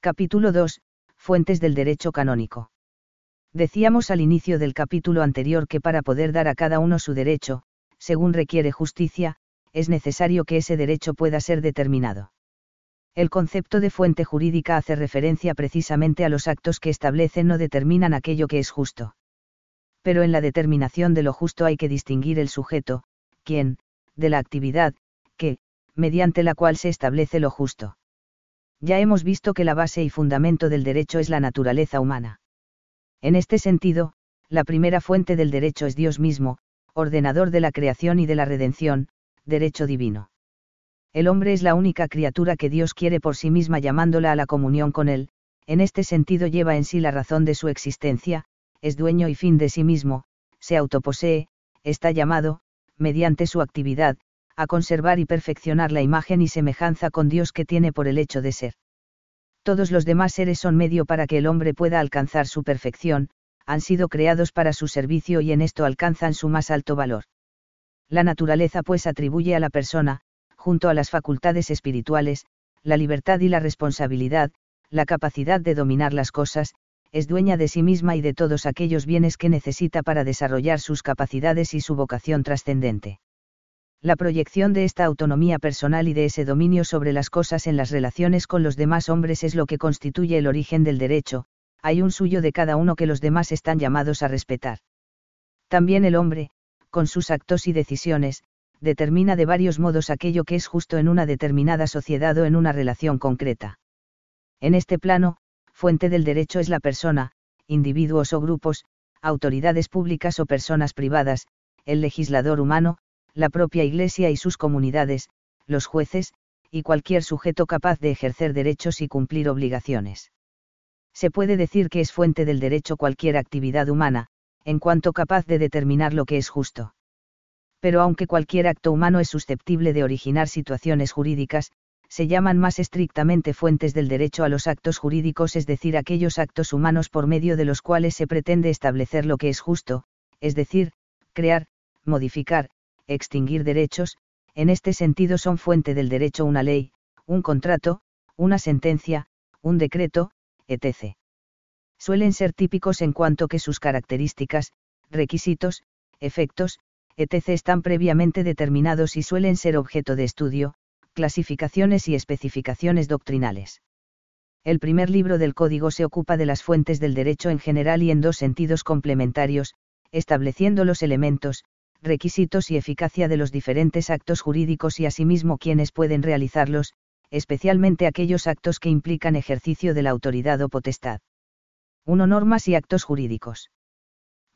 Capítulo 2. Fuentes del derecho canónico. Decíamos al inicio del capítulo anterior que para poder dar a cada uno su derecho, según requiere justicia, es necesario que ese derecho pueda ser determinado. El concepto de fuente jurídica hace referencia precisamente a los actos que establecen o determinan aquello que es justo. Pero en la determinación de lo justo hay que distinguir el sujeto, quien, de la actividad, que, mediante la cual se establece lo justo. Ya hemos visto que la base y fundamento del derecho es la naturaleza humana. En este sentido, la primera fuente del derecho es Dios mismo, ordenador de la creación y de la redención, derecho divino. El hombre es la única criatura que Dios quiere por sí misma llamándola a la comunión con Él, en este sentido lleva en sí la razón de su existencia, es dueño y fin de sí mismo, se autoposee, está llamado, mediante su actividad, a conservar y perfeccionar la imagen y semejanza con Dios que tiene por el hecho de ser. Todos los demás seres son medio para que el hombre pueda alcanzar su perfección, han sido creados para su servicio y en esto alcanzan su más alto valor. La naturaleza pues atribuye a la persona, junto a las facultades espirituales, la libertad y la responsabilidad, la capacidad de dominar las cosas, es dueña de sí misma y de todos aquellos bienes que necesita para desarrollar sus capacidades y su vocación trascendente. La proyección de esta autonomía personal y de ese dominio sobre las cosas en las relaciones con los demás hombres es lo que constituye el origen del derecho, hay un suyo de cada uno que los demás están llamados a respetar. También el hombre, con sus actos y decisiones, determina de varios modos aquello que es justo en una determinada sociedad o en una relación concreta. En este plano, fuente del derecho es la persona, individuos o grupos, autoridades públicas o personas privadas, el legislador humano, la propia Iglesia y sus comunidades, los jueces, y cualquier sujeto capaz de ejercer derechos y cumplir obligaciones. Se puede decir que es fuente del derecho cualquier actividad humana, en cuanto capaz de determinar lo que es justo. Pero aunque cualquier acto humano es susceptible de originar situaciones jurídicas, se llaman más estrictamente fuentes del derecho a los actos jurídicos, es decir, aquellos actos humanos por medio de los cuales se pretende establecer lo que es justo, es decir, crear, modificar, extinguir derechos, en este sentido son fuente del derecho una ley, un contrato, una sentencia, un decreto, etc. Suelen ser típicos en cuanto que sus características, requisitos, efectos, etc. están previamente determinados y suelen ser objeto de estudio, clasificaciones y especificaciones doctrinales. El primer libro del Código se ocupa de las fuentes del derecho en general y en dos sentidos complementarios, estableciendo los elementos, requisitos y eficacia de los diferentes actos jurídicos y asimismo quienes pueden realizarlos, especialmente aquellos actos que implican ejercicio de la autoridad o potestad. 1. Normas y actos jurídicos.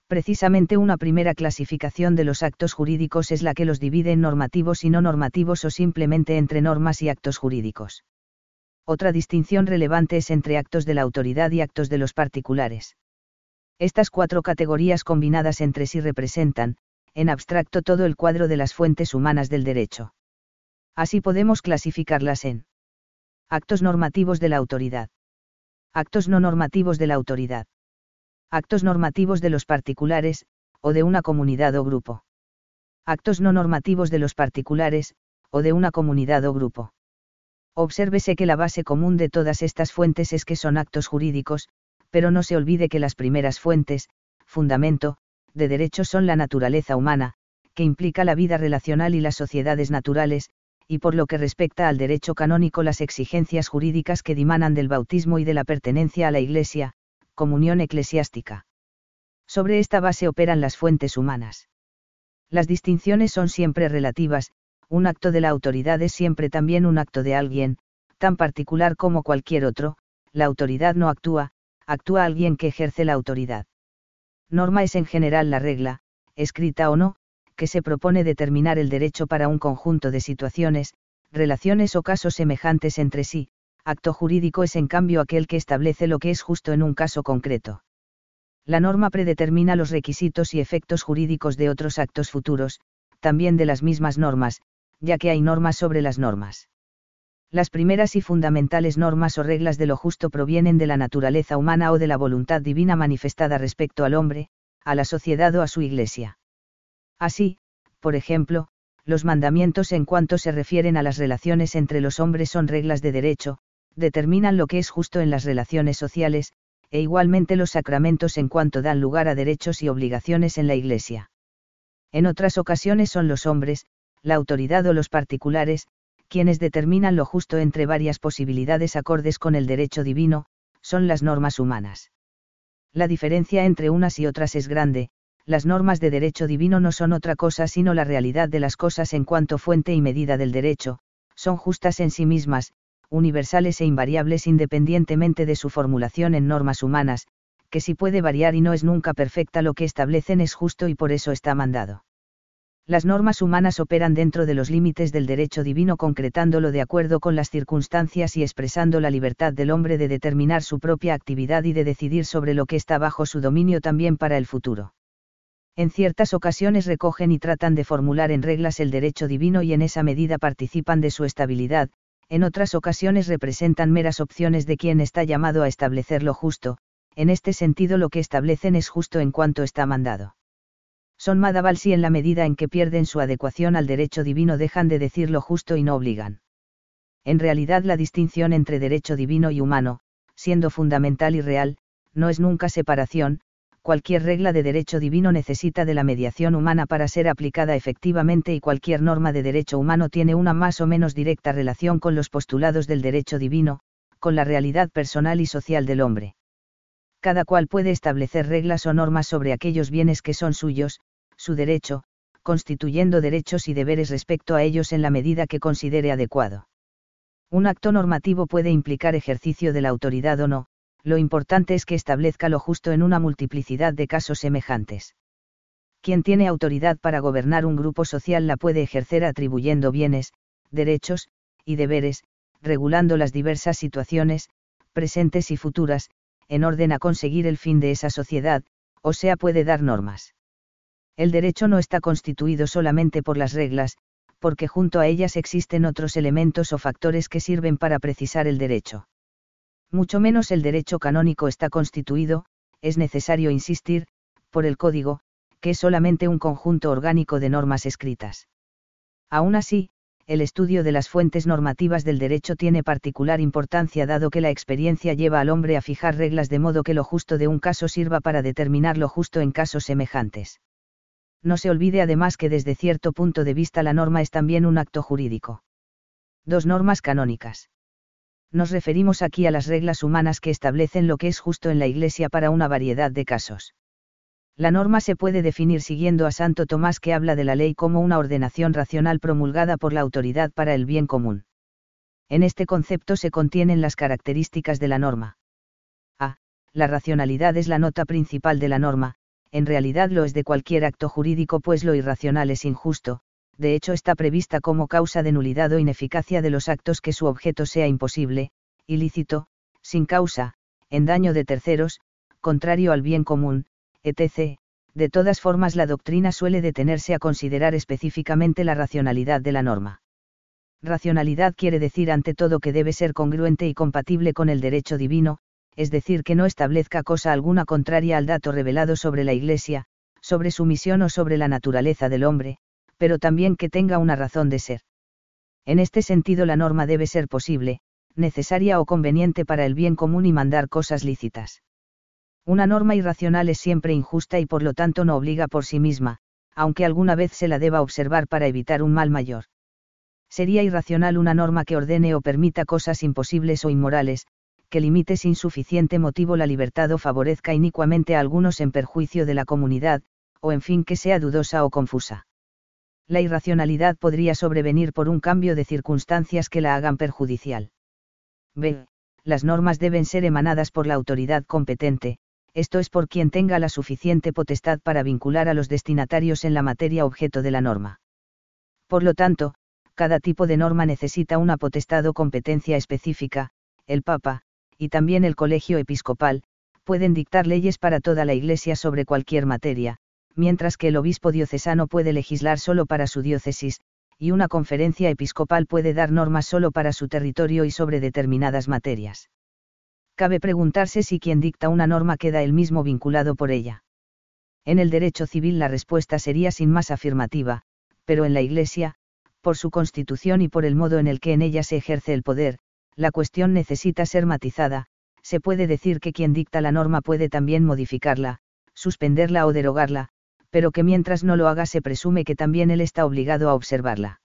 Precisamente una primera clasificación de los actos jurídicos es la que los divide en normativos y no normativos o simplemente entre normas y actos jurídicos. Otra distinción relevante es entre actos de la autoridad y actos de los particulares. Estas cuatro categorías combinadas entre sí representan, en abstracto todo el cuadro de las fuentes humanas del derecho. Así podemos clasificarlas en actos normativos de la autoridad, actos no normativos de la autoridad, actos normativos de los particulares, o de una comunidad o grupo, actos no normativos de los particulares, o de una comunidad o grupo. Obsérvese que la base común de todas estas fuentes es que son actos jurídicos, pero no se olvide que las primeras fuentes, fundamento, de derechos son la naturaleza humana, que implica la vida relacional y las sociedades naturales, y por lo que respecta al derecho canónico las exigencias jurídicas que dimanan del bautismo y de la pertenencia a la Iglesia, comunión eclesiástica. Sobre esta base operan las fuentes humanas. Las distinciones son siempre relativas, un acto de la autoridad es siempre también un acto de alguien, tan particular como cualquier otro, la autoridad no actúa, actúa alguien que ejerce la autoridad. Norma es en general la regla, escrita o no, que se propone determinar el derecho para un conjunto de situaciones, relaciones o casos semejantes entre sí, acto jurídico es en cambio aquel que establece lo que es justo en un caso concreto. La norma predetermina los requisitos y efectos jurídicos de otros actos futuros, también de las mismas normas, ya que hay normas sobre las normas. Las primeras y fundamentales normas o reglas de lo justo provienen de la naturaleza humana o de la voluntad divina manifestada respecto al hombre, a la sociedad o a su iglesia. Así, por ejemplo, los mandamientos en cuanto se refieren a las relaciones entre los hombres son reglas de derecho, determinan lo que es justo en las relaciones sociales, e igualmente los sacramentos en cuanto dan lugar a derechos y obligaciones en la Iglesia. En otras ocasiones son los hombres, la autoridad o los particulares, quienes determinan lo justo entre varias posibilidades acordes con el derecho divino, son las normas humanas. La diferencia entre unas y otras es grande, las normas de derecho divino no son otra cosa sino la realidad de las cosas en cuanto fuente y medida del derecho, son justas en sí mismas, universales e invariables independientemente de su formulación en normas humanas, que si puede variar y no es nunca perfecta lo que establecen es justo y por eso está mandado. Las normas humanas operan dentro de los límites del derecho divino concretándolo de acuerdo con las circunstancias y expresando la libertad del hombre de determinar su propia actividad y de decidir sobre lo que está bajo su dominio también para el futuro en ciertas ocasiones recogen y tratan de formular en reglas el derecho divino y en esa medida participan de su estabilidad, en otras ocasiones representan meras opciones de quien está llamado a establecer lo justo, en este sentido lo que establecen es justo en cuanto está mandado. Son madaval si en la medida en que pierden su adecuación al derecho divino dejan de decir lo justo y no obligan. En realidad la distinción entre derecho divino y humano, siendo fundamental y real, no es nunca separación, cualquier regla de derecho divino necesita de la mediación humana para ser aplicada efectivamente y cualquier norma de derecho humano tiene una más o menos directa relación con los postulados del derecho divino, con la realidad personal y social del hombre. Cada cual puede establecer reglas o normas sobre aquellos bienes que son suyos, su derecho, constituyendo derechos y deberes respecto a ellos en la medida que considere adecuado. Un acto normativo puede implicar ejercicio de la autoridad o no, lo importante es que establezca lo justo en una multiplicidad de casos semejantes. Quien tiene autoridad para gobernar un grupo social la puede ejercer atribuyendo bienes, derechos, y deberes, regulando las diversas situaciones, presentes y futuras, en orden a conseguir el fin de esa sociedad, o sea puede dar normas. El derecho no está constituido solamente por las reglas, porque junto a ellas existen otros elementos o factores que sirven para precisar el derecho mucho menos el derecho canónico está constituido, es necesario insistir, por el código, que es solamente un conjunto orgánico de normas escritas. Aún así, el estudio de las fuentes normativas del derecho tiene particular importancia dado que la experiencia lleva al hombre a fijar reglas de modo que lo justo de un caso sirva para determinar lo justo en casos semejantes. No se olvide además que desde cierto punto de vista la norma es también un acto jurídico. Dos normas canónicas nos referimos aquí a las reglas humanas que establecen lo que es justo en la Iglesia para una variedad de casos. La norma se puede definir siguiendo a Santo Tomás que habla de la ley como una ordenación racional promulgada por la autoridad para el bien común. En este concepto se contienen las características de la norma. A. La racionalidad es la nota principal de la norma, en realidad lo es de cualquier acto jurídico pues lo irracional es injusto, de hecho está prevista como causa de nulidad o ineficacia de los actos que su objeto sea imposible, ilícito, sin causa, en daño de terceros, contrario al bien común, etc. De todas formas la doctrina suele detenerse a considerar específicamente la racionalidad de la norma. Racionalidad quiere decir ante todo que debe ser congruente y compatible con el derecho divino, es decir, que no establezca cosa alguna contraria al dato revelado sobre la Iglesia, sobre su misión o sobre la naturaleza del hombre, pero también que tenga una razón de ser. En este sentido la norma debe ser posible, necesaria o conveniente para el bien común y mandar cosas lícitas. Una norma irracional es siempre injusta y por lo tanto no obliga por sí misma, aunque alguna vez se la deba observar para evitar un mal mayor. Sería irracional una norma que ordene o permita cosas imposibles o inmorales, que limite sin suficiente motivo la libertad o favorezca inicuamente a algunos en perjuicio de la comunidad, o en fin que sea dudosa o confusa la irracionalidad podría sobrevenir por un cambio de circunstancias que la hagan perjudicial. B. Las normas deben ser emanadas por la autoridad competente, esto es por quien tenga la suficiente potestad para vincular a los destinatarios en la materia objeto de la norma. Por lo tanto, cada tipo de norma necesita una potestad o competencia específica, el Papa, y también el Colegio Episcopal, pueden dictar leyes para toda la Iglesia sobre cualquier materia, mientras que el obispo diocesano puede legislar solo para su diócesis, y una conferencia episcopal puede dar normas solo para su territorio y sobre determinadas materias. Cabe preguntarse si quien dicta una norma queda él mismo vinculado por ella. En el derecho civil la respuesta sería sin más afirmativa, pero en la Iglesia, por su constitución y por el modo en el que en ella se ejerce el poder, la cuestión necesita ser matizada, se puede decir que quien dicta la norma puede también modificarla, suspenderla o derogarla, pero que mientras no lo haga se presume que también él está obligado a observarla.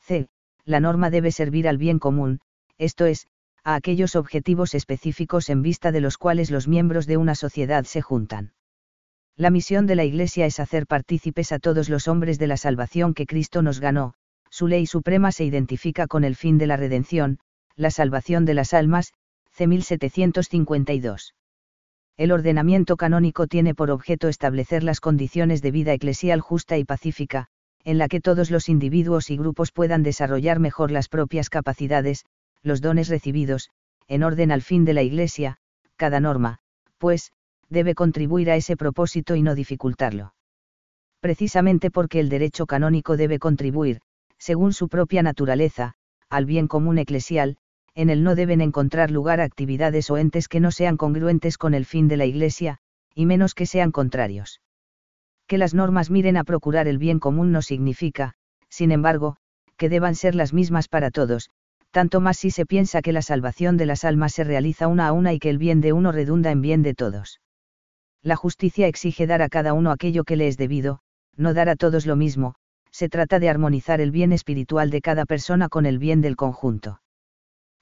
C. La norma debe servir al bien común, esto es, a aquellos objetivos específicos en vista de los cuales los miembros de una sociedad se juntan. La misión de la Iglesia es hacer partícipes a todos los hombres de la salvación que Cristo nos ganó, su ley suprema se identifica con el fin de la redención, la salvación de las almas, C. 1752. El ordenamiento canónico tiene por objeto establecer las condiciones de vida eclesial justa y pacífica, en la que todos los individuos y grupos puedan desarrollar mejor las propias capacidades, los dones recibidos, en orden al fin de la Iglesia, cada norma, pues, debe contribuir a ese propósito y no dificultarlo. Precisamente porque el derecho canónico debe contribuir, según su propia naturaleza, al bien común eclesial, en él no deben encontrar lugar actividades o entes que no sean congruentes con el fin de la Iglesia, y menos que sean contrarios. Que las normas miren a procurar el bien común no significa, sin embargo, que deban ser las mismas para todos, tanto más si se piensa que la salvación de las almas se realiza una a una y que el bien de uno redunda en bien de todos. La justicia exige dar a cada uno aquello que le es debido, no dar a todos lo mismo, se trata de armonizar el bien espiritual de cada persona con el bien del conjunto.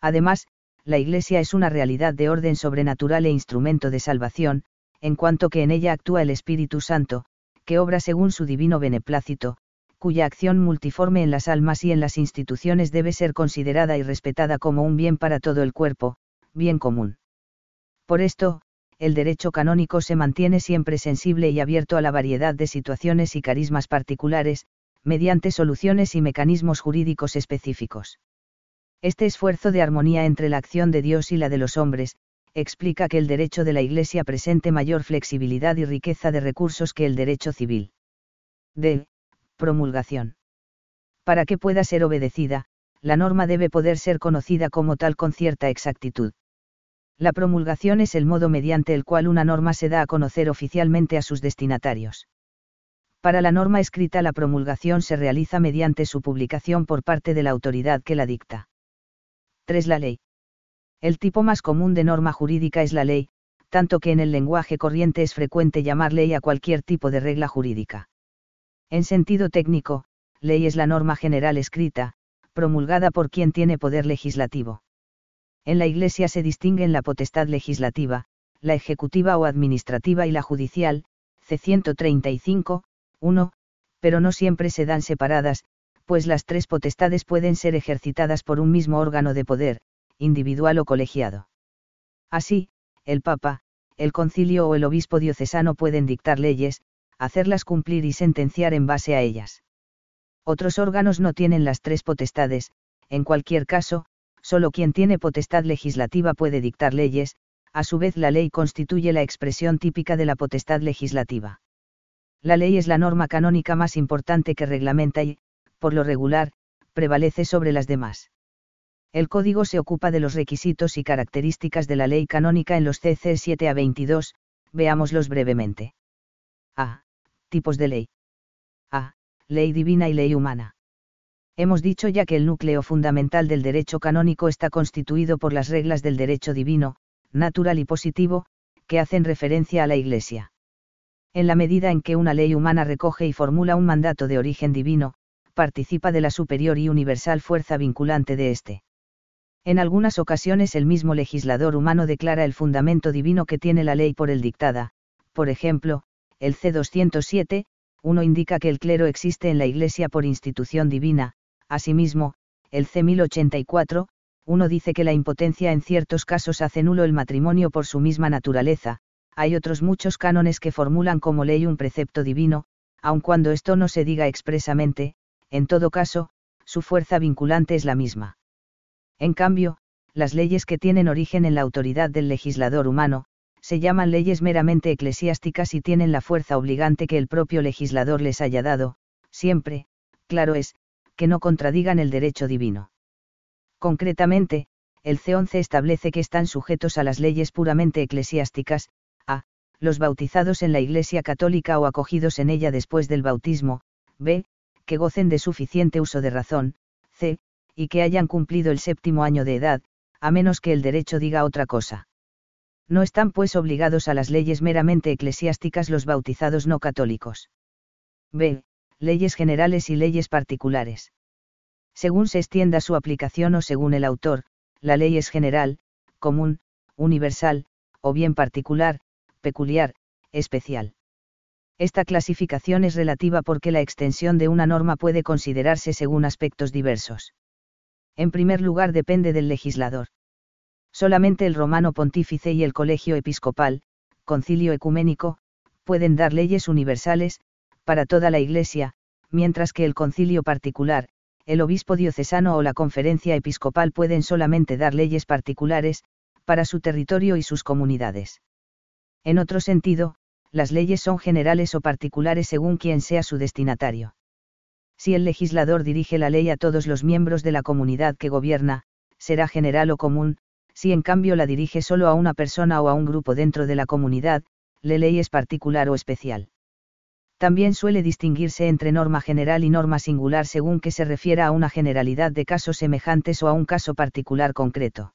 Además, la Iglesia es una realidad de orden sobrenatural e instrumento de salvación, en cuanto que en ella actúa el Espíritu Santo, que obra según su divino beneplácito, cuya acción multiforme en las almas y en las instituciones debe ser considerada y respetada como un bien para todo el cuerpo, bien común. Por esto, el derecho canónico se mantiene siempre sensible y abierto a la variedad de situaciones y carismas particulares, mediante soluciones y mecanismos jurídicos específicos. Este esfuerzo de armonía entre la acción de Dios y la de los hombres, explica que el derecho de la Iglesia presente mayor flexibilidad y riqueza de recursos que el derecho civil. D promulgación. Para que pueda ser obedecida, la norma debe poder ser conocida como tal con cierta exactitud. La promulgación es el modo mediante el cual una norma se da a conocer oficialmente a sus destinatarios. Para la norma escrita la promulgación se realiza mediante su publicación por parte de la autoridad que la dicta. 3. La ley. El tipo más común de norma jurídica es la ley, tanto que en el lenguaje corriente es frecuente llamar ley a cualquier tipo de regla jurídica. En sentido técnico, ley es la norma general escrita, promulgada por quien tiene poder legislativo. En la Iglesia se distinguen la potestad legislativa, la ejecutiva o administrativa y la judicial, C. 135, 1, pero no siempre se dan separadas, pues las tres potestades pueden ser ejercitadas por un mismo órgano de poder, individual o colegiado. Así, el Papa, el concilio o el obispo diocesano pueden dictar leyes, hacerlas cumplir y sentenciar en base a ellas. Otros órganos no tienen las tres potestades, en cualquier caso, solo quien tiene potestad legislativa puede dictar leyes, a su vez la ley constituye la expresión típica de la potestad legislativa. La ley es la norma canónica más importante que reglamenta y, por lo regular, prevalece sobre las demás. El código se ocupa de los requisitos y características de la ley canónica en los CC 7 a 22, veámoslos brevemente. A tipos de ley. A. Ley divina y ley humana. Hemos dicho ya que el núcleo fundamental del derecho canónico está constituido por las reglas del derecho divino, natural y positivo, que hacen referencia a la Iglesia. En la medida en que una ley humana recoge y formula un mandato de origen divino, participa de la superior y universal fuerza vinculante de éste. En algunas ocasiones el mismo legislador humano declara el fundamento divino que tiene la ley por él dictada, por ejemplo, el C207, 1 indica que el clero existe en la Iglesia por institución divina, asimismo, el C1084, 1 dice que la impotencia en ciertos casos hace nulo el matrimonio por su misma naturaleza, hay otros muchos cánones que formulan como ley un precepto divino, aun cuando esto no se diga expresamente, en todo caso, su fuerza vinculante es la misma. En cambio, las leyes que tienen origen en la autoridad del legislador humano, se llaman leyes meramente eclesiásticas y tienen la fuerza obligante que el propio legislador les haya dado, siempre, claro es, que no contradigan el derecho divino. Concretamente, el C11 establece que están sujetos a las leyes puramente eclesiásticas, a, los bautizados en la Iglesia Católica o acogidos en ella después del bautismo, b, que gocen de suficiente uso de razón, c, y que hayan cumplido el séptimo año de edad, a menos que el derecho diga otra cosa. No están pues obligados a las leyes meramente eclesiásticas los bautizados no católicos. B. Leyes generales y leyes particulares. Según se extienda su aplicación o según el autor, la ley es general, común, universal, o bien particular, peculiar, especial. Esta clasificación es relativa porque la extensión de una norma puede considerarse según aspectos diversos. En primer lugar depende del legislador. Solamente el romano pontífice y el colegio episcopal, concilio ecuménico, pueden dar leyes universales, para toda la Iglesia, mientras que el concilio particular, el obispo diocesano o la conferencia episcopal pueden solamente dar leyes particulares, para su territorio y sus comunidades. En otro sentido, las leyes son generales o particulares según quien sea su destinatario. Si el legislador dirige la ley a todos los miembros de la comunidad que gobierna, será general o común, si en cambio la dirige solo a una persona o a un grupo dentro de la comunidad, la ley es particular o especial. También suele distinguirse entre norma general y norma singular según que se refiera a una generalidad de casos semejantes o a un caso particular concreto.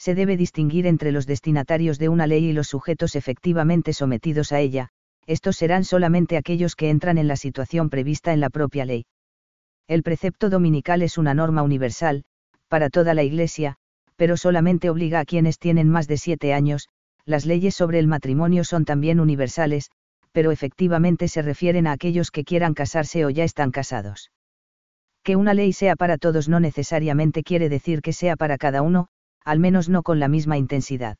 Se debe distinguir entre los destinatarios de una ley y los sujetos efectivamente sometidos a ella, estos serán solamente aquellos que entran en la situación prevista en la propia ley. El precepto dominical es una norma universal, para toda la Iglesia, pero solamente obliga a quienes tienen más de siete años, las leyes sobre el matrimonio son también universales, pero efectivamente se refieren a aquellos que quieran casarse o ya están casados. Que una ley sea para todos no necesariamente quiere decir que sea para cada uno, al menos no con la misma intensidad.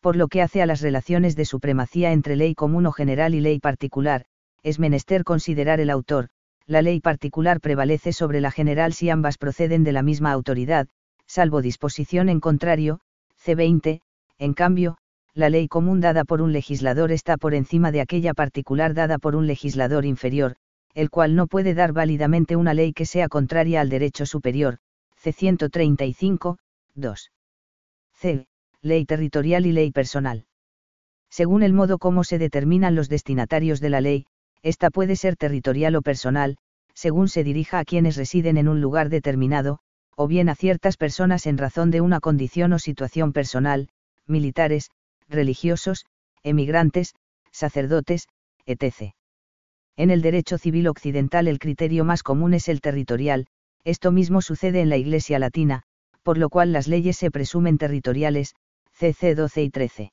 Por lo que hace a las relaciones de supremacía entre ley común o general y ley particular, es menester considerar el autor, la ley particular prevalece sobre la general si ambas proceden de la misma autoridad, salvo disposición en contrario, C20, en cambio, la ley común dada por un legislador está por encima de aquella particular dada por un legislador inferior, el cual no puede dar válidamente una ley que sea contraria al derecho superior, C135, 2. C. Ley territorial y ley personal. Según el modo como se determinan los destinatarios de la ley, esta puede ser territorial o personal, según se dirija a quienes residen en un lugar determinado, o bien a ciertas personas en razón de una condición o situación personal, militares, religiosos, emigrantes, sacerdotes, etc. En el derecho civil occidental el criterio más común es el territorial, esto mismo sucede en la Iglesia latina, por lo cual las leyes se presumen territoriales, CC 12 y 13.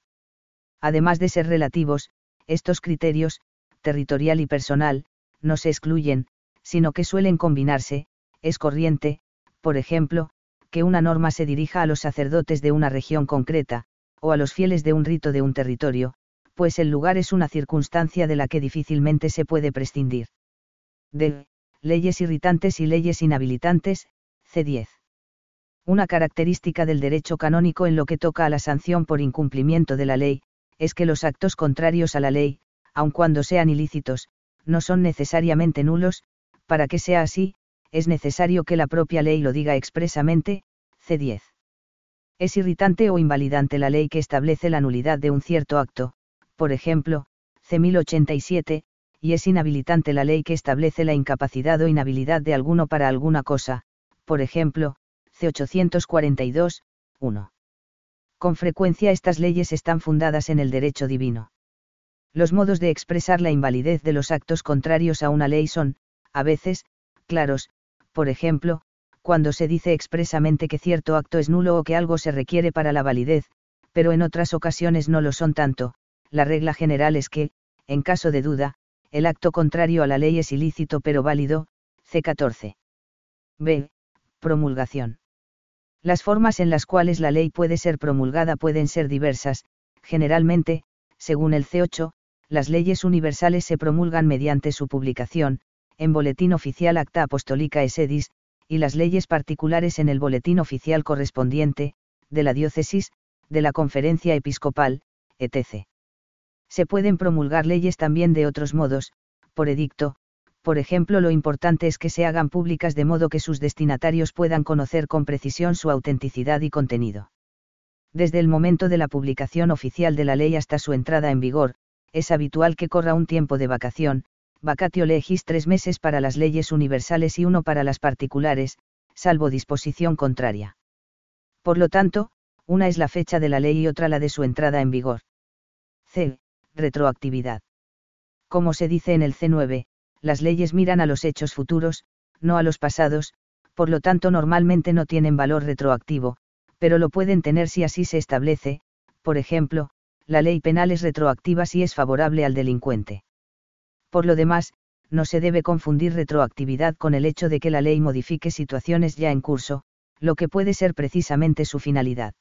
Además de ser relativos, estos criterios, territorial y personal, no se excluyen, sino que suelen combinarse, es corriente, por ejemplo, que una norma se dirija a los sacerdotes de una región concreta, o a los fieles de un rito de un territorio, pues el lugar es una circunstancia de la que difícilmente se puede prescindir. D. Leyes irritantes y leyes inhabilitantes, C10. Una característica del derecho canónico en lo que toca a la sanción por incumplimiento de la ley, es que los actos contrarios a la ley, aun cuando sean ilícitos, no son necesariamente nulos, para que sea así, es necesario que la propia ley lo diga expresamente, C10. Es irritante o invalidante la ley que establece la nulidad de un cierto acto, por ejemplo, C1087, y es inhabilitante la ley que establece la incapacidad o inhabilidad de alguno para alguna cosa, por ejemplo, C842, 1. Con frecuencia estas leyes están fundadas en el derecho divino. Los modos de expresar la invalidez de los actos contrarios a una ley son, a veces, claros, por ejemplo, cuando se dice expresamente que cierto acto es nulo o que algo se requiere para la validez, pero en otras ocasiones no lo son tanto, la regla general es que, en caso de duda, el acto contrario a la ley es ilícito pero válido, C14. B. Promulgación. Las formas en las cuales la ley puede ser promulgada pueden ser diversas, generalmente, según el C8, las leyes universales se promulgan mediante su publicación, en Boletín Oficial Acta Apostólica Esedis, y las leyes particulares en el Boletín Oficial correspondiente, de la diócesis, de la Conferencia Episcopal, etc. Se pueden promulgar leyes también de otros modos, por edicto, por ejemplo lo importante es que se hagan públicas de modo que sus destinatarios puedan conocer con precisión su autenticidad y contenido. Desde el momento de la publicación oficial de la ley hasta su entrada en vigor, es habitual que corra un tiempo de vacación, vacatio legis tres meses para las leyes universales y uno para las particulares, salvo disposición contraria. Por lo tanto, una es la fecha de la ley y otra la de su entrada en vigor. C. Retroactividad. Como se dice en el C9, las leyes miran a los hechos futuros, no a los pasados, por lo tanto normalmente no tienen valor retroactivo, pero lo pueden tener si así se establece, por ejemplo, la ley penal es retroactiva si es favorable al delincuente. Por lo demás, no se debe confundir retroactividad con el hecho de que la ley modifique situaciones ya en curso, lo que puede ser precisamente su finalidad.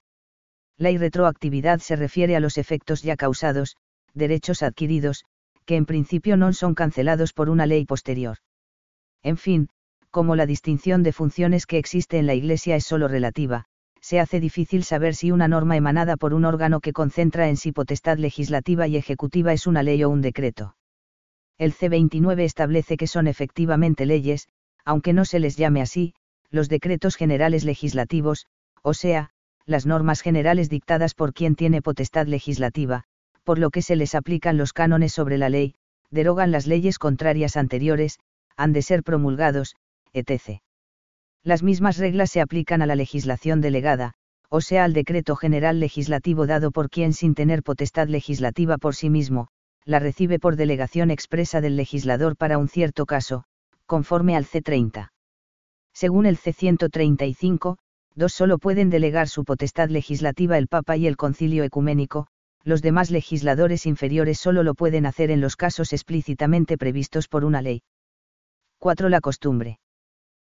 La irretroactividad se refiere a los efectos ya causados, derechos adquiridos, que en principio no son cancelados por una ley posterior. En fin, como la distinción de funciones que existe en la Iglesia es sólo relativa, se hace difícil saber si una norma emanada por un órgano que concentra en sí potestad legislativa y ejecutiva es una ley o un decreto. El C29 establece que son efectivamente leyes, aunque no se les llame así, los decretos generales legislativos, o sea, las normas generales dictadas por quien tiene potestad legislativa, por lo que se les aplican los cánones sobre la ley, derogan las leyes contrarias anteriores, han de ser promulgados, etc. Las mismas reglas se aplican a la legislación delegada, o sea al decreto general legislativo dado por quien sin tener potestad legislativa por sí mismo, la recibe por delegación expresa del legislador para un cierto caso, conforme al C30. Según el C135, dos solo pueden delegar su potestad legislativa el Papa y el Concilio Ecuménico, los demás legisladores inferiores solo lo pueden hacer en los casos explícitamente previstos por una ley. 4. La costumbre.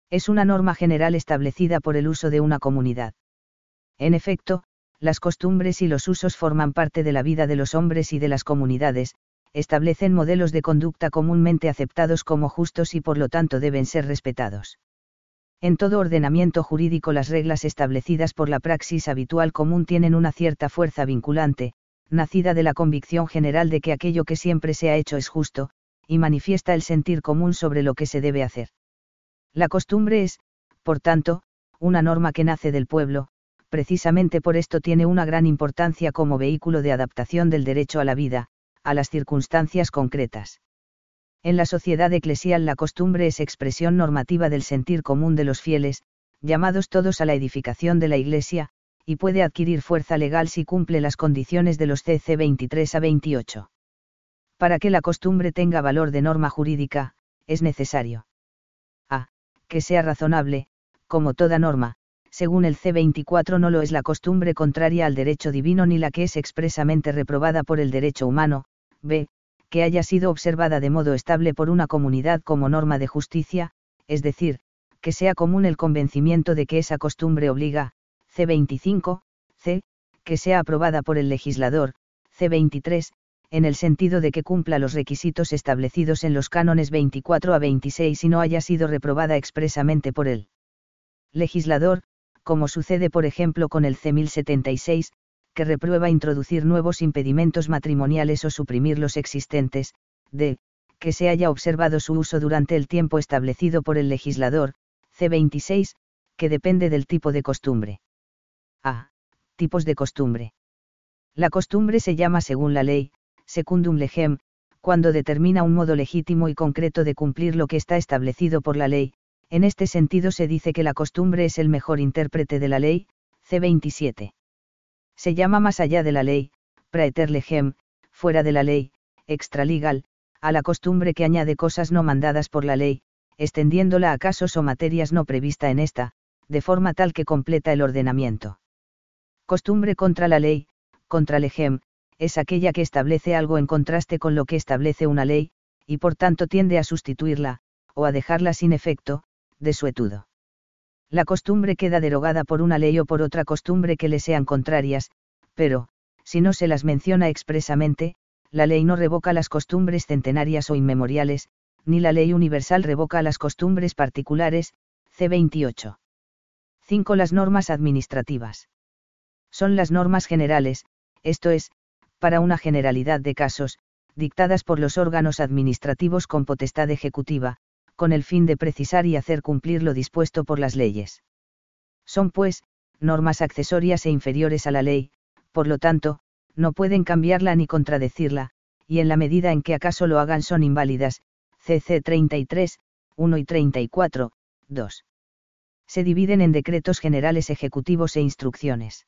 Es una norma general establecida por el uso de una comunidad. En efecto, las costumbres y los usos forman parte de la vida de los hombres y de las comunidades, establecen modelos de conducta comúnmente aceptados como justos y por lo tanto deben ser respetados. En todo ordenamiento jurídico las reglas establecidas por la praxis habitual común tienen una cierta fuerza vinculante, nacida de la convicción general de que aquello que siempre se ha hecho es justo, y manifiesta el sentir común sobre lo que se debe hacer. La costumbre es, por tanto, una norma que nace del pueblo, precisamente por esto tiene una gran importancia como vehículo de adaptación del derecho a la vida, a las circunstancias concretas. En la sociedad eclesial la costumbre es expresión normativa del sentir común de los fieles, llamados todos a la edificación de la Iglesia, y puede adquirir fuerza legal si cumple las condiciones de los CC 23 a 28. Para que la costumbre tenga valor de norma jurídica, es necesario a. que sea razonable, como toda norma, según el C24 no lo es la costumbre contraria al derecho divino ni la que es expresamente reprobada por el derecho humano, b. que haya sido observada de modo estable por una comunidad como norma de justicia, es decir, que sea común el convencimiento de que esa costumbre obliga, C25, c. que sea aprobada por el legislador, C23, en el sentido de que cumpla los requisitos establecidos en los cánones 24 a 26 y no haya sido reprobada expresamente por el legislador, como sucede por ejemplo con el C1076, que reprueba introducir nuevos impedimentos matrimoniales o suprimir los existentes, d. que se haya observado su uso durante el tiempo establecido por el legislador, C26, que depende del tipo de costumbre. A. Tipos de costumbre. La costumbre se llama según la ley, secundum legem, cuando determina un modo legítimo y concreto de cumplir lo que está establecido por la ley, en este sentido se dice que la costumbre es el mejor intérprete de la ley, C27. Se llama más allá de la ley, praeter legem, fuera de la ley, extralegal, a la costumbre que añade cosas no mandadas por la ley, extendiéndola a casos o materias no prevista en esta, de forma tal que completa el ordenamiento. Costumbre contra la ley, contra legem, es aquella que establece algo en contraste con lo que establece una ley, y por tanto tiende a sustituirla, o a dejarla sin efecto, de suetudo. La costumbre queda derogada por una ley o por otra costumbre que le sean contrarias, pero, si no se las menciona expresamente, la ley no revoca las costumbres centenarias o inmemoriales, ni la ley universal revoca las costumbres particulares, C28. 5. Las normas administrativas. Son las normas generales, esto es, para una generalidad de casos, dictadas por los órganos administrativos con potestad ejecutiva, con el fin de precisar y hacer cumplir lo dispuesto por las leyes. Son, pues, normas accesorias e inferiores a la ley, por lo tanto, no pueden cambiarla ni contradecirla, y en la medida en que acaso lo hagan son inválidas, CC 33, 1 y 34, 2. Se dividen en decretos generales ejecutivos e instrucciones.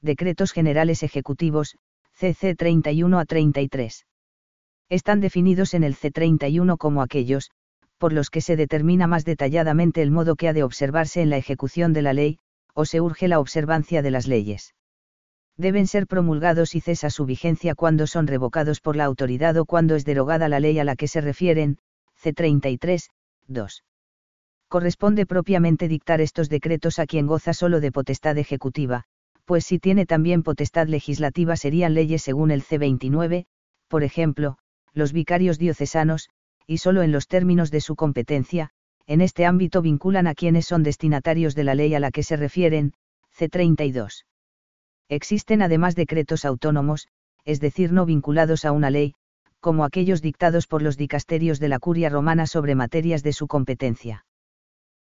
Decretos generales ejecutivos, CC 31 a 33. Están definidos en el C31 como aquellos, por los que se determina más detalladamente el modo que ha de observarse en la ejecución de la ley, o se urge la observancia de las leyes. Deben ser promulgados y cesa su vigencia cuando son revocados por la autoridad o cuando es derogada la ley a la que se refieren, C33, 2. Corresponde propiamente dictar estos decretos a quien goza solo de potestad ejecutiva, pues si tiene también potestad legislativa serían leyes según el C29, por ejemplo, los vicarios diocesanos, y solo en los términos de su competencia, en este ámbito vinculan a quienes son destinatarios de la ley a la que se refieren, C32. Existen además decretos autónomos, es decir, no vinculados a una ley, como aquellos dictados por los dicasterios de la curia romana sobre materias de su competencia.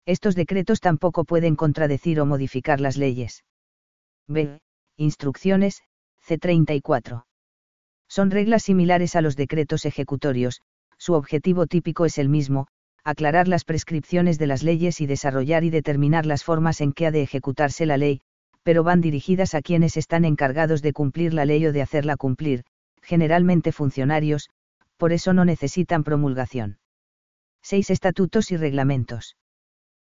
Estos decretos tampoco pueden contradecir o modificar las leyes. B. Instrucciones, C34. Son reglas similares a los decretos ejecutorios, su objetivo típico es el mismo, aclarar las prescripciones de las leyes y desarrollar y determinar las formas en que ha de ejecutarse la ley, pero van dirigidas a quienes están encargados de cumplir la ley o de hacerla cumplir, generalmente funcionarios, por eso no necesitan promulgación. 6. Estatutos y reglamentos.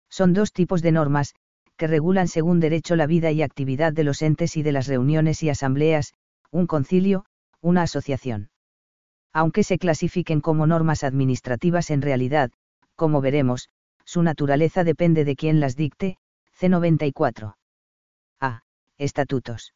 Son dos tipos de normas, que regulan según derecho la vida y actividad de los entes y de las reuniones y asambleas, un concilio, una asociación. Aunque se clasifiquen como normas administrativas en realidad, como veremos, su naturaleza depende de quién las dicte, C94. A. Estatutos.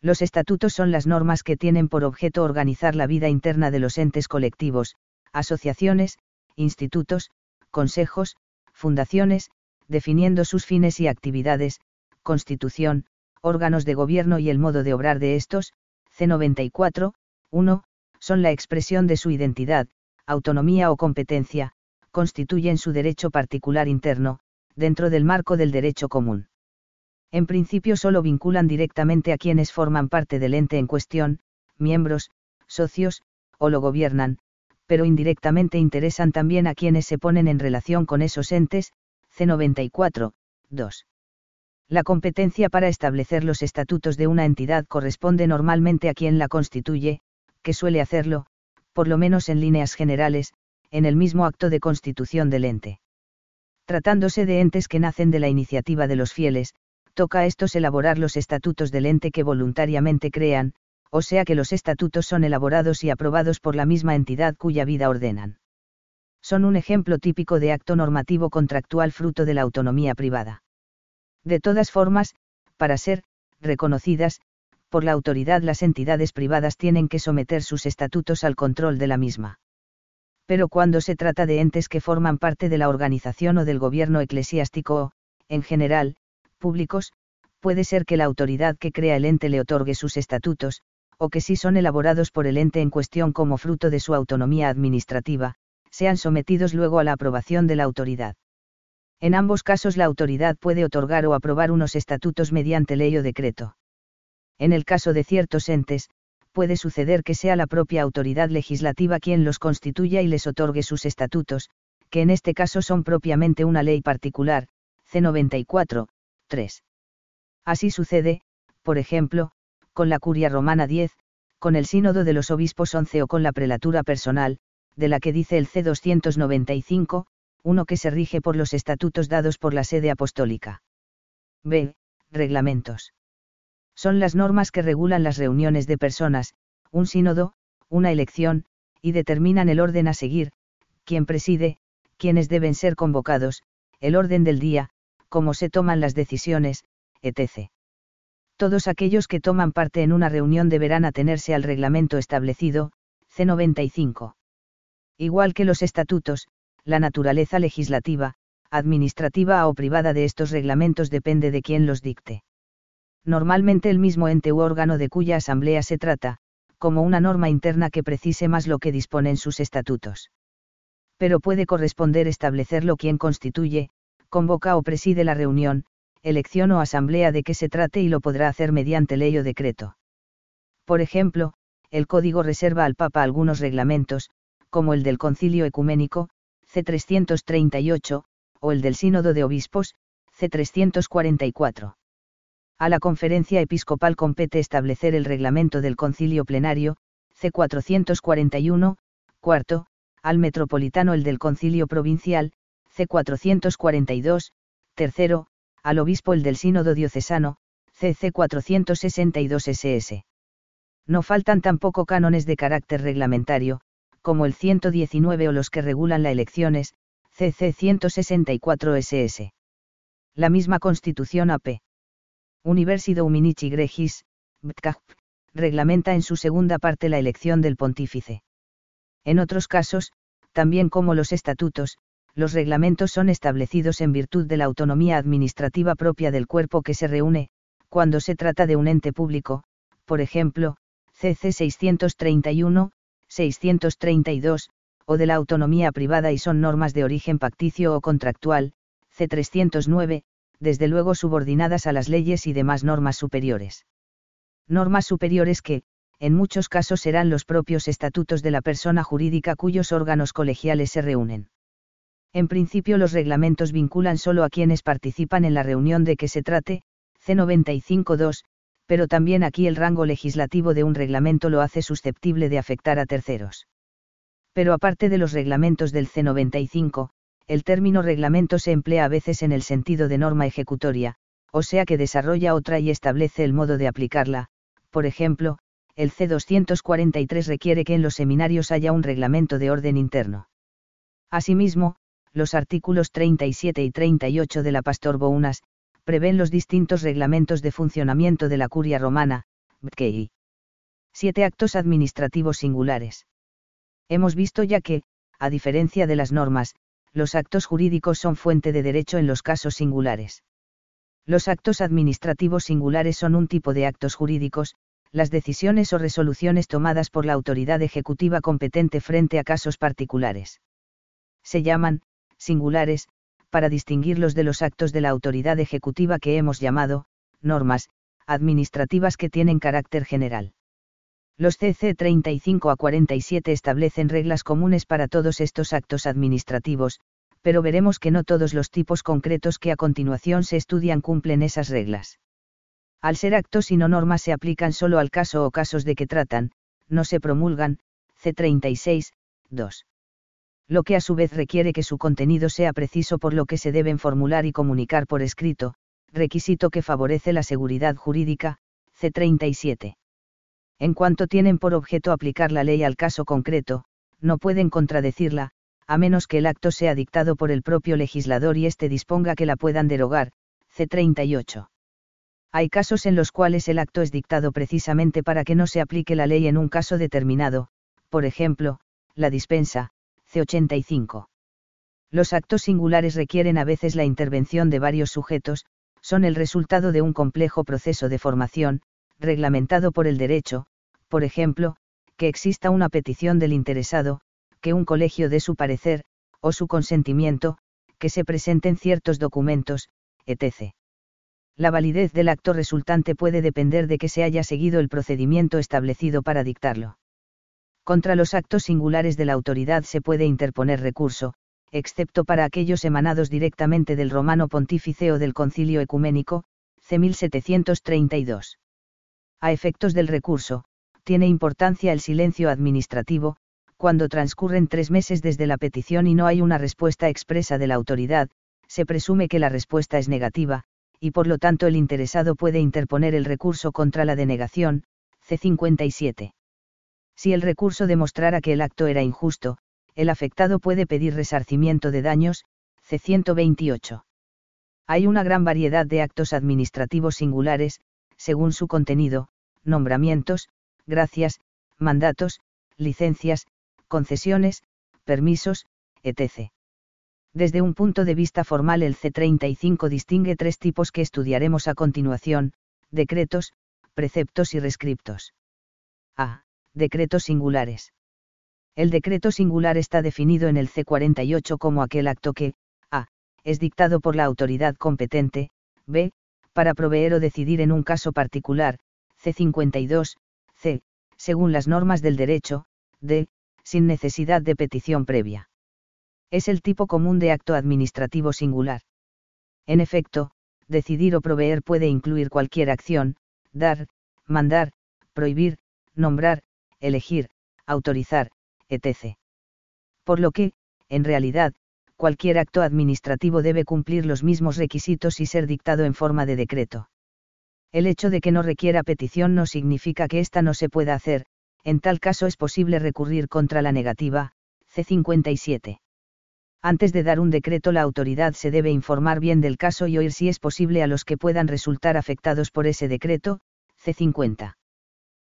Los estatutos son las normas que tienen por objeto organizar la vida interna de los entes colectivos, asociaciones, institutos, consejos, fundaciones, definiendo sus fines y actividades, constitución, órganos de gobierno y el modo de obrar de estos, C94, 1, son la expresión de su identidad, autonomía o competencia, constituyen su derecho particular interno, dentro del marco del derecho común. En principio solo vinculan directamente a quienes forman parte del ente en cuestión, miembros, socios, o lo gobiernan, pero indirectamente interesan también a quienes se ponen en relación con esos entes, C94, 2. La competencia para establecer los estatutos de una entidad corresponde normalmente a quien la constituye, que suele hacerlo, por lo menos en líneas generales, en el mismo acto de constitución del ente. Tratándose de entes que nacen de la iniciativa de los fieles, toca a estos elaborar los estatutos del ente que voluntariamente crean, o sea que los estatutos son elaborados y aprobados por la misma entidad cuya vida ordenan. Son un ejemplo típico de acto normativo contractual fruto de la autonomía privada. De todas formas, para ser reconocidas, por la autoridad las entidades privadas tienen que someter sus estatutos al control de la misma. Pero cuando se trata de entes que forman parte de la organización o del gobierno eclesiástico o, en general, públicos, puede ser que la autoridad que crea el ente le otorgue sus estatutos, o que si son elaborados por el ente en cuestión como fruto de su autonomía administrativa, sean sometidos luego a la aprobación de la autoridad. En ambos casos la autoridad puede otorgar o aprobar unos estatutos mediante ley o decreto. En el caso de ciertos entes, puede suceder que sea la propia autoridad legislativa quien los constituya y les otorgue sus estatutos, que en este caso son propiamente una ley particular, C94, 3. Así sucede, por ejemplo, con la Curia Romana 10, con el Sínodo de los Obispos 11 o con la prelatura personal, de la que dice el C295, uno que se rige por los estatutos dados por la sede apostólica. B. Reglamentos. Son las normas que regulan las reuniones de personas, un sínodo, una elección, y determinan el orden a seguir, quién preside, quiénes deben ser convocados, el orden del día, cómo se toman las decisiones, etc. Todos aquellos que toman parte en una reunión deberán atenerse al reglamento establecido, C95. Igual que los estatutos, la naturaleza legislativa, administrativa o privada de estos reglamentos depende de quién los dicte. Normalmente el mismo ente u órgano de cuya asamblea se trata, como una norma interna que precise más lo que disponen sus estatutos. Pero puede corresponder establecerlo quien constituye, convoca o preside la reunión, elección o asamblea de que se trate y lo podrá hacer mediante ley o decreto. Por ejemplo, el Código reserva al Papa algunos reglamentos, como el del Concilio Ecuménico, C338, o el del Sínodo de Obispos, C. 344. A la conferencia episcopal compete establecer el reglamento del concilio plenario, C. 441, cuarto, al metropolitano el del concilio provincial, C. 442, tercero, al obispo el del sínodo diocesano, CC 462 SS. No faltan tampoco cánones de carácter reglamentario, como el 119 o los que regulan las elecciones, CC 164 SS. La misma Constitución AP. Universido Uminici Gregis, reglamenta en su segunda parte la elección del pontífice. En otros casos, también como los estatutos, los reglamentos son establecidos en virtud de la autonomía administrativa propia del cuerpo que se reúne, cuando se trata de un ente público, por ejemplo, CC 631, 632, o de la autonomía privada y son normas de origen pacticio o contractual, C 309, desde luego subordinadas a las leyes y demás normas superiores. Normas superiores que, en muchos casos serán los propios estatutos de la persona jurídica cuyos órganos colegiales se reúnen. En principio los reglamentos vinculan solo a quienes participan en la reunión de que se trate, C95.2, pero también aquí el rango legislativo de un reglamento lo hace susceptible de afectar a terceros. Pero aparte de los reglamentos del C95, el término reglamento se emplea a veces en el sentido de norma ejecutoria, o sea que desarrolla otra y establece el modo de aplicarla, por ejemplo, el C243 requiere que en los seminarios haya un reglamento de orden interno. Asimismo, los artículos 37 y 38 de la Pastor Bounas, prevén los distintos reglamentos de funcionamiento de la curia romana, BKI. Siete actos administrativos singulares. Hemos visto ya que, a diferencia de las normas, los actos jurídicos son fuente de derecho en los casos singulares. Los actos administrativos singulares son un tipo de actos jurídicos, las decisiones o resoluciones tomadas por la autoridad ejecutiva competente frente a casos particulares. Se llaman, singulares, para distinguirlos de los actos de la autoridad ejecutiva que hemos llamado, normas, administrativas que tienen carácter general. Los CC 35 a 47 establecen reglas comunes para todos estos actos administrativos, pero veremos que no todos los tipos concretos que a continuación se estudian cumplen esas reglas. Al ser actos y no normas se aplican solo al caso o casos de que tratan, no se promulgan, C36, 2. Lo que a su vez requiere que su contenido sea preciso por lo que se deben formular y comunicar por escrito, requisito que favorece la seguridad jurídica, C37. En cuanto tienen por objeto aplicar la ley al caso concreto, no pueden contradecirla, a menos que el acto sea dictado por el propio legislador y éste disponga que la puedan derogar, C38. Hay casos en los cuales el acto es dictado precisamente para que no se aplique la ley en un caso determinado, por ejemplo, la dispensa, C85. Los actos singulares requieren a veces la intervención de varios sujetos, son el resultado de un complejo proceso de formación, reglamentado por el derecho, por ejemplo, que exista una petición del interesado, que un colegio dé su parecer, o su consentimiento, que se presenten ciertos documentos, etc la validez del acto resultante puede depender de que se haya seguido el procedimiento establecido para dictarlo. Contra los actos singulares de la autoridad se puede interponer recurso, excepto para aquellos emanados directamente del romano pontífice o del concilio ecuménico, C. 1732. A efectos del recurso, tiene importancia el silencio administrativo, cuando transcurren tres meses desde la petición y no hay una respuesta expresa de la autoridad, se presume que la respuesta es negativa, y por lo tanto el interesado puede interponer el recurso contra la denegación, C57. Si el recurso demostrara que el acto era injusto, el afectado puede pedir resarcimiento de daños, C128. Hay una gran variedad de actos administrativos singulares, según su contenido, nombramientos, gracias, mandatos, licencias, concesiones, permisos, etc. Desde un punto de vista formal el C35 distingue tres tipos que estudiaremos a continuación, decretos, preceptos y rescriptos. A. Decretos singulares. El decreto singular está definido en el C48 como aquel acto que, A. es dictado por la autoridad competente, B. para proveer o decidir en un caso particular, C52, C. según las normas del derecho, D. sin necesidad de petición previa. Es el tipo común de acto administrativo singular. En efecto, decidir o proveer puede incluir cualquier acción, dar, mandar, prohibir, nombrar, elegir, autorizar, etc. Por lo que, en realidad, cualquier acto administrativo debe cumplir los mismos requisitos y ser dictado en forma de decreto. El hecho de que no requiera petición no significa que ésta no se pueda hacer, en tal caso es posible recurrir contra la negativa, C57. Antes de dar un decreto la autoridad se debe informar bien del caso y oír si es posible a los que puedan resultar afectados por ese decreto, C50.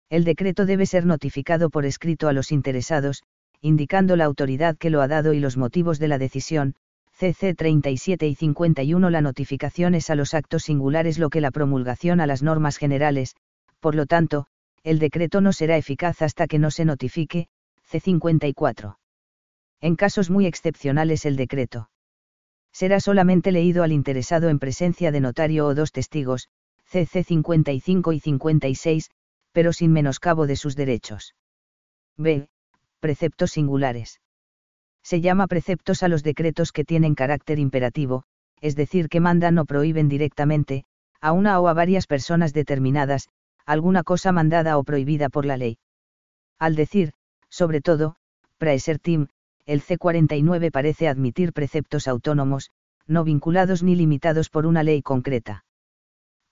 El decreto debe ser notificado por escrito a los interesados, indicando la autoridad que lo ha dado y los motivos de la decisión, CC 37 y 51 La notificación es a los actos singulares lo que la promulgación a las normas generales, por lo tanto, el decreto no será eficaz hasta que no se notifique, C54. En casos muy excepcionales el decreto será solamente leído al interesado en presencia de notario o dos testigos, CC 55 y 56, pero sin menoscabo de sus derechos. B. Preceptos singulares se llama preceptos a los decretos que tienen carácter imperativo, es decir, que mandan o prohíben directamente, a una o a varias personas determinadas, alguna cosa mandada o prohibida por la ley. Al decir, sobre todo, praesertim, el C49 parece admitir preceptos autónomos, no vinculados ni limitados por una ley concreta.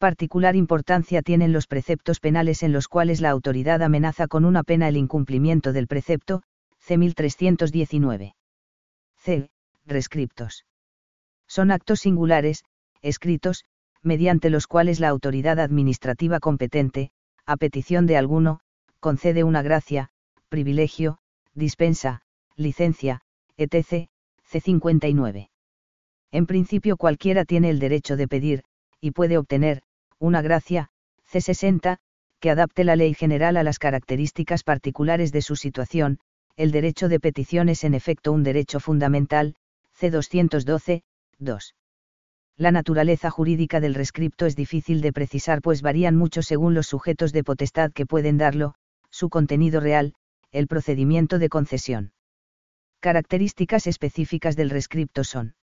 Particular importancia tienen los preceptos penales en los cuales la autoridad amenaza con una pena el incumplimiento del precepto, C 1319. C. Rescriptos. Son actos singulares, escritos, mediante los cuales la autoridad administrativa competente, a petición de alguno, concede una gracia, privilegio, dispensa, licencia, etc. C59. En principio cualquiera tiene el derecho de pedir, y puede obtener, una gracia, C60, que adapte la ley general a las características particulares de su situación, el derecho de petición es en efecto un derecho fundamental, C212, 2. La naturaleza jurídica del rescripto es difícil de precisar pues varían mucho según los sujetos de potestad que pueden darlo, su contenido real, el procedimiento de concesión. Características específicas del rescripto son.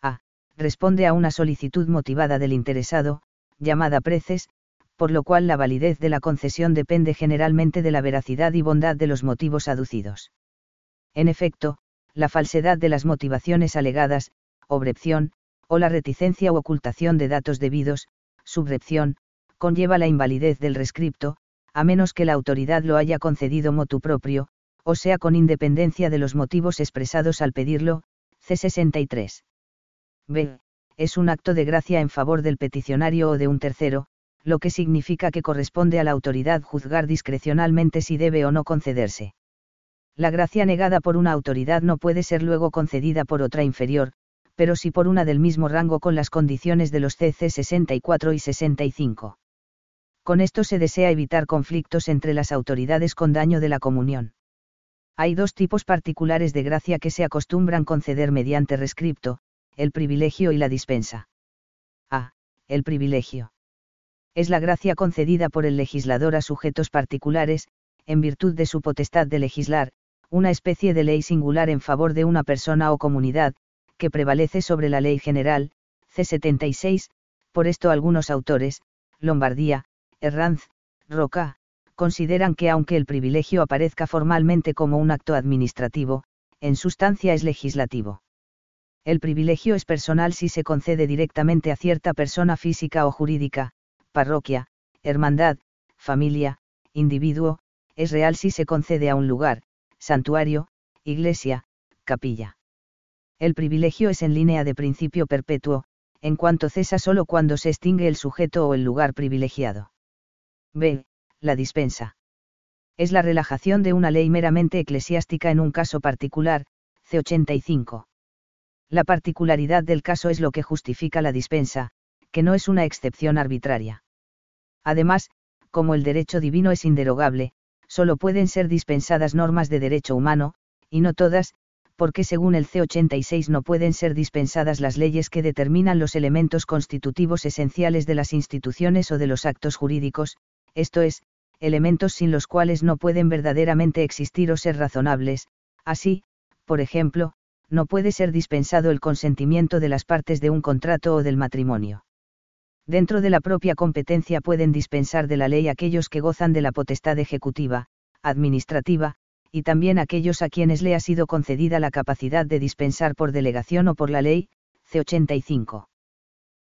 A. Responde a una solicitud motivada del interesado, llamada preces, por lo cual la validez de la concesión depende generalmente de la veracidad y bondad de los motivos aducidos. En efecto, la falsedad de las motivaciones alegadas, obrepción, o la reticencia u ocultación de datos debidos, subrepción, conlleva la invalidez del rescripto, a menos que la autoridad lo haya concedido motu propio, o sea con independencia de los motivos expresados al pedirlo, C63. B. Es un acto de gracia en favor del peticionario o de un tercero, lo que significa que corresponde a la autoridad juzgar discrecionalmente si debe o no concederse. La gracia negada por una autoridad no puede ser luego concedida por otra inferior, pero sí por una del mismo rango con las condiciones de los CC 64 y 65. Con esto se desea evitar conflictos entre las autoridades con daño de la comunión. Hay dos tipos particulares de gracia que se acostumbran conceder mediante rescripto, el privilegio y la dispensa. A. El privilegio es la gracia concedida por el legislador a sujetos particulares, en virtud de su potestad de legislar, una especie de ley singular en favor de una persona o comunidad, que prevalece sobre la ley general, C76, por esto algunos autores, Lombardía, Herranz, Roca, consideran que aunque el privilegio aparezca formalmente como un acto administrativo, en sustancia es legislativo. El privilegio es personal si se concede directamente a cierta persona física o jurídica, parroquia, hermandad, familia, individuo, es real si se concede a un lugar, santuario, iglesia, capilla. El privilegio es en línea de principio perpetuo, en cuanto cesa solo cuando se extingue el sujeto o el lugar privilegiado. B. La dispensa. Es la relajación de una ley meramente eclesiástica en un caso particular, C85. La particularidad del caso es lo que justifica la dispensa, que no es una excepción arbitraria. Además, como el derecho divino es inderogable, solo pueden ser dispensadas normas de derecho humano, y no todas, porque según el C86 no pueden ser dispensadas las leyes que determinan los elementos constitutivos esenciales de las instituciones o de los actos jurídicos, esto es, elementos sin los cuales no pueden verdaderamente existir o ser razonables, así, por ejemplo, no puede ser dispensado el consentimiento de las partes de un contrato o del matrimonio. Dentro de la propia competencia pueden dispensar de la ley aquellos que gozan de la potestad ejecutiva, administrativa, y también aquellos a quienes le ha sido concedida la capacidad de dispensar por delegación o por la ley, C85.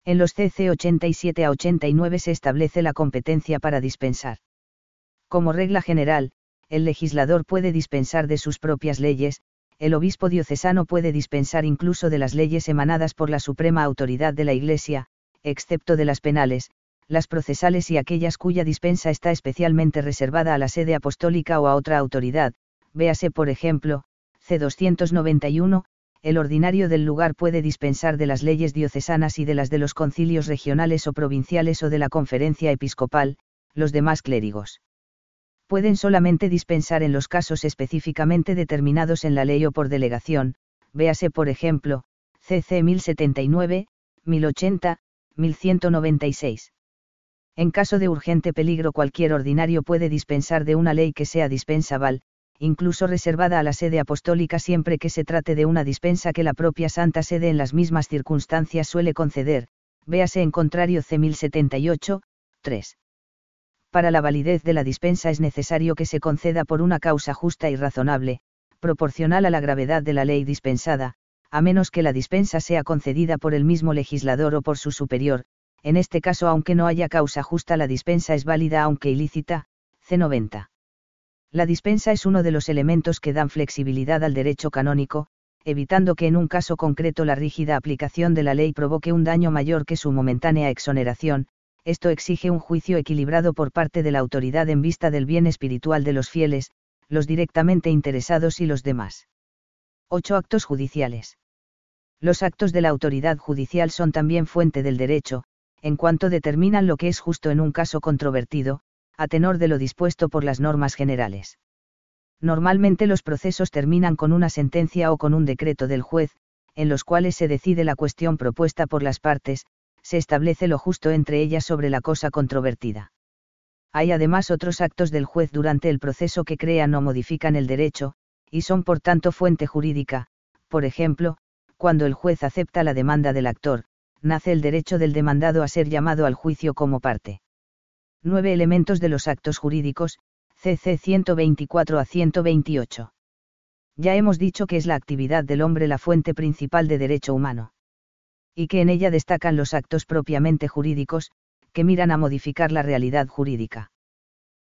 En los CC 87 a 89 se establece la competencia para dispensar. Como regla general, el legislador puede dispensar de sus propias leyes, el obispo diocesano puede dispensar incluso de las leyes emanadas por la suprema autoridad de la Iglesia, excepto de las penales, las procesales y aquellas cuya dispensa está especialmente reservada a la sede apostólica o a otra autoridad, véase por ejemplo, C291, el ordinario del lugar puede dispensar de las leyes diocesanas y de las de los concilios regionales o provinciales o de la conferencia episcopal, los demás clérigos. Pueden solamente dispensar en los casos específicamente determinados en la ley o por delegación, véase por ejemplo, CC 1079, 1080, 1196. En caso de urgente peligro cualquier ordinario puede dispensar de una ley que sea dispensable, incluso reservada a la sede apostólica siempre que se trate de una dispensa que la propia Santa Sede en las mismas circunstancias suele conceder, véase en contrario C 1078, 3. Para la validez de la dispensa es necesario que se conceda por una causa justa y razonable, proporcional a la gravedad de la ley dispensada, a menos que la dispensa sea concedida por el mismo legislador o por su superior, en este caso aunque no haya causa justa la dispensa es válida aunque ilícita, C90. La dispensa es uno de los elementos que dan flexibilidad al derecho canónico, evitando que en un caso concreto la rígida aplicación de la ley provoque un daño mayor que su momentánea exoneración, esto exige un juicio equilibrado por parte de la autoridad en vista del bien espiritual de los fieles, los directamente interesados y los demás. 8 actos judiciales. Los actos de la autoridad judicial son también fuente del derecho, en cuanto determinan lo que es justo en un caso controvertido, a tenor de lo dispuesto por las normas generales. Normalmente los procesos terminan con una sentencia o con un decreto del juez, en los cuales se decide la cuestión propuesta por las partes, se establece lo justo entre ellas sobre la cosa controvertida. Hay además otros actos del juez durante el proceso que crean o modifican el derecho, y son por tanto fuente jurídica, por ejemplo, cuando el juez acepta la demanda del actor, nace el derecho del demandado a ser llamado al juicio como parte. Nueve elementos de los actos jurídicos, CC 124 a 128. Ya hemos dicho que es la actividad del hombre la fuente principal de derecho humano. Y que en ella destacan los actos propiamente jurídicos, que miran a modificar la realidad jurídica.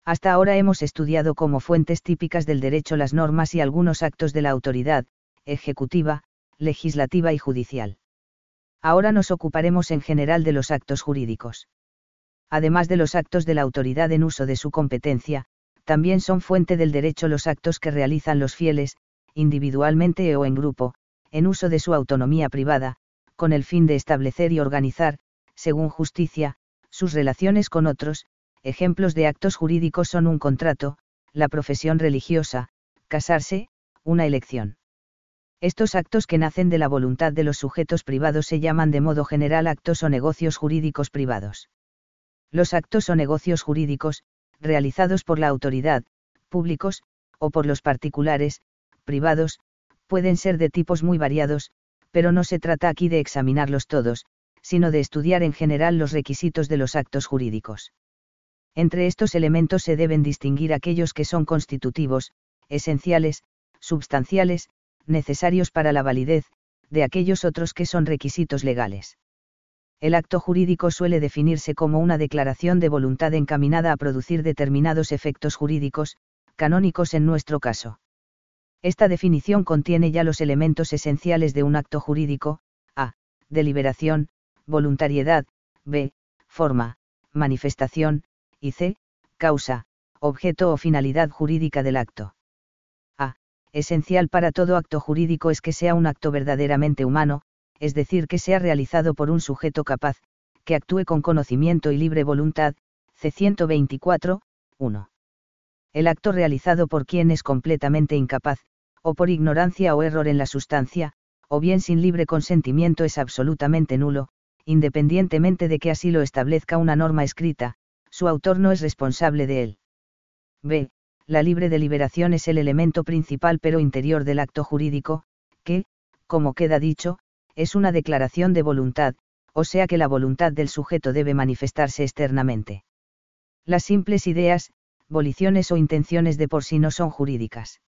Hasta ahora hemos estudiado como fuentes típicas del derecho las normas y algunos actos de la autoridad, ejecutiva, legislativa y judicial. Ahora nos ocuparemos en general de los actos jurídicos. Además de los actos de la autoridad en uso de su competencia, también son fuente del derecho los actos que realizan los fieles, individualmente o en grupo, en uso de su autonomía privada, con el fin de establecer y organizar, según justicia, sus relaciones con otros, ejemplos de actos jurídicos son un contrato, la profesión religiosa, casarse, una elección. Estos actos que nacen de la voluntad de los sujetos privados se llaman de modo general actos o negocios jurídicos privados. Los actos o negocios jurídicos, realizados por la autoridad, públicos, o por los particulares, privados, pueden ser de tipos muy variados, pero no se trata aquí de examinarlos todos, sino de estudiar en general los requisitos de los actos jurídicos. Entre estos elementos se deben distinguir aquellos que son constitutivos, esenciales, substanciales, necesarios para la validez, de aquellos otros que son requisitos legales. El acto jurídico suele definirse como una declaración de voluntad encaminada a producir determinados efectos jurídicos, canónicos en nuestro caso. Esta definición contiene ya los elementos esenciales de un acto jurídico, a. deliberación, voluntariedad, b. forma, manifestación, y c. Causa, objeto o finalidad jurídica del acto. A. Esencial para todo acto jurídico es que sea un acto verdaderamente humano, es decir, que sea realizado por un sujeto capaz, que actúe con conocimiento y libre voluntad, C. 124, 1. El acto realizado por quien es completamente incapaz, o por ignorancia o error en la sustancia, o bien sin libre consentimiento es absolutamente nulo, independientemente de que así lo establezca una norma escrita, su autor no es responsable de él. B. La libre deliberación es el elemento principal pero interior del acto jurídico, que, como queda dicho, es una declaración de voluntad, o sea que la voluntad del sujeto debe manifestarse externamente. Las simples ideas, voliciones o intenciones de por sí no son jurídicas.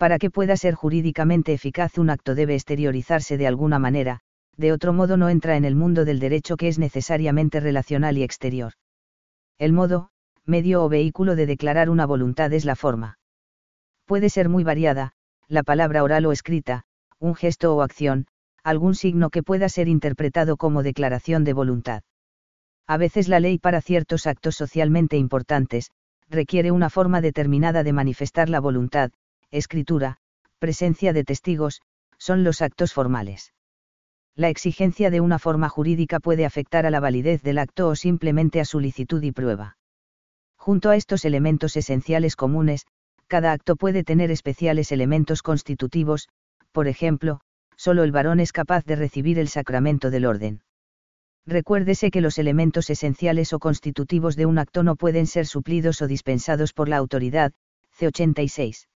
Para que pueda ser jurídicamente eficaz un acto debe exteriorizarse de alguna manera, de otro modo no entra en el mundo del derecho que es necesariamente relacional y exterior. El modo, medio o vehículo de declarar una voluntad es la forma. Puede ser muy variada, la palabra oral o escrita, un gesto o acción, algún signo que pueda ser interpretado como declaración de voluntad. A veces la ley para ciertos actos socialmente importantes, requiere una forma determinada de manifestar la voluntad, escritura, presencia de testigos, son los actos formales. La exigencia de una forma jurídica puede afectar a la validez del acto o simplemente a su licitud y prueba. Junto a estos elementos esenciales comunes, cada acto puede tener especiales elementos constitutivos, por ejemplo, solo el varón es capaz de recibir el sacramento del orden. Recuérdese que los elementos esenciales o constitutivos de un acto no pueden ser suplidos o dispensados por la autoridad, C86.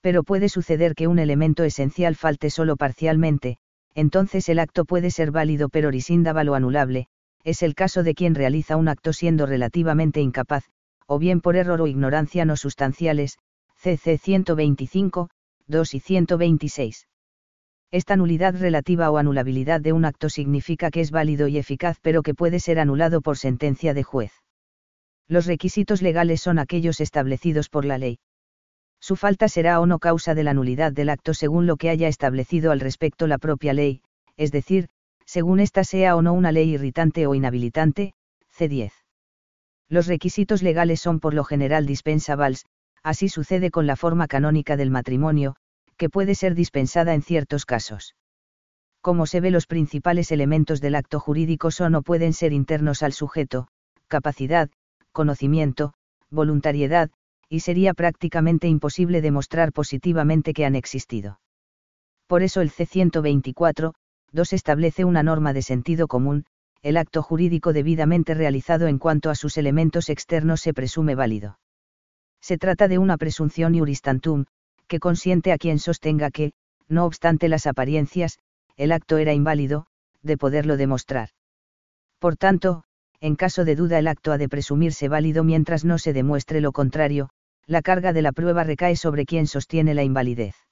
Pero puede suceder que un elemento esencial falte solo parcialmente, entonces el acto puede ser válido pero risíndable o anulable, es el caso de quien realiza un acto siendo relativamente incapaz, o bien por error o ignorancia no sustanciales, CC 125, 2 y 126. Esta nulidad relativa o anulabilidad de un acto significa que es válido y eficaz pero que puede ser anulado por sentencia de juez. Los requisitos legales son aquellos establecidos por la ley. Su falta será o no causa de la nulidad del acto según lo que haya establecido al respecto la propia ley, es decir, según ésta sea o no una ley irritante o inhabilitante, C10. Los requisitos legales son por lo general dispensables, así sucede con la forma canónica del matrimonio, que puede ser dispensada en ciertos casos. Como se ve los principales elementos del acto jurídico son o pueden ser internos al sujeto, capacidad, conocimiento, voluntariedad, y sería prácticamente imposible demostrar positivamente que han existido. Por eso el C124, 2 establece una norma de sentido común, el acto jurídico debidamente realizado en cuanto a sus elementos externos se presume válido. Se trata de una presunción iuristantum, que consiente a quien sostenga que, no obstante las apariencias, el acto era inválido, de poderlo demostrar. Por tanto, en caso de duda el acto ha de presumirse válido mientras no se demuestre lo contrario, la carga de la prueba recae sobre quien sostiene la invalidez.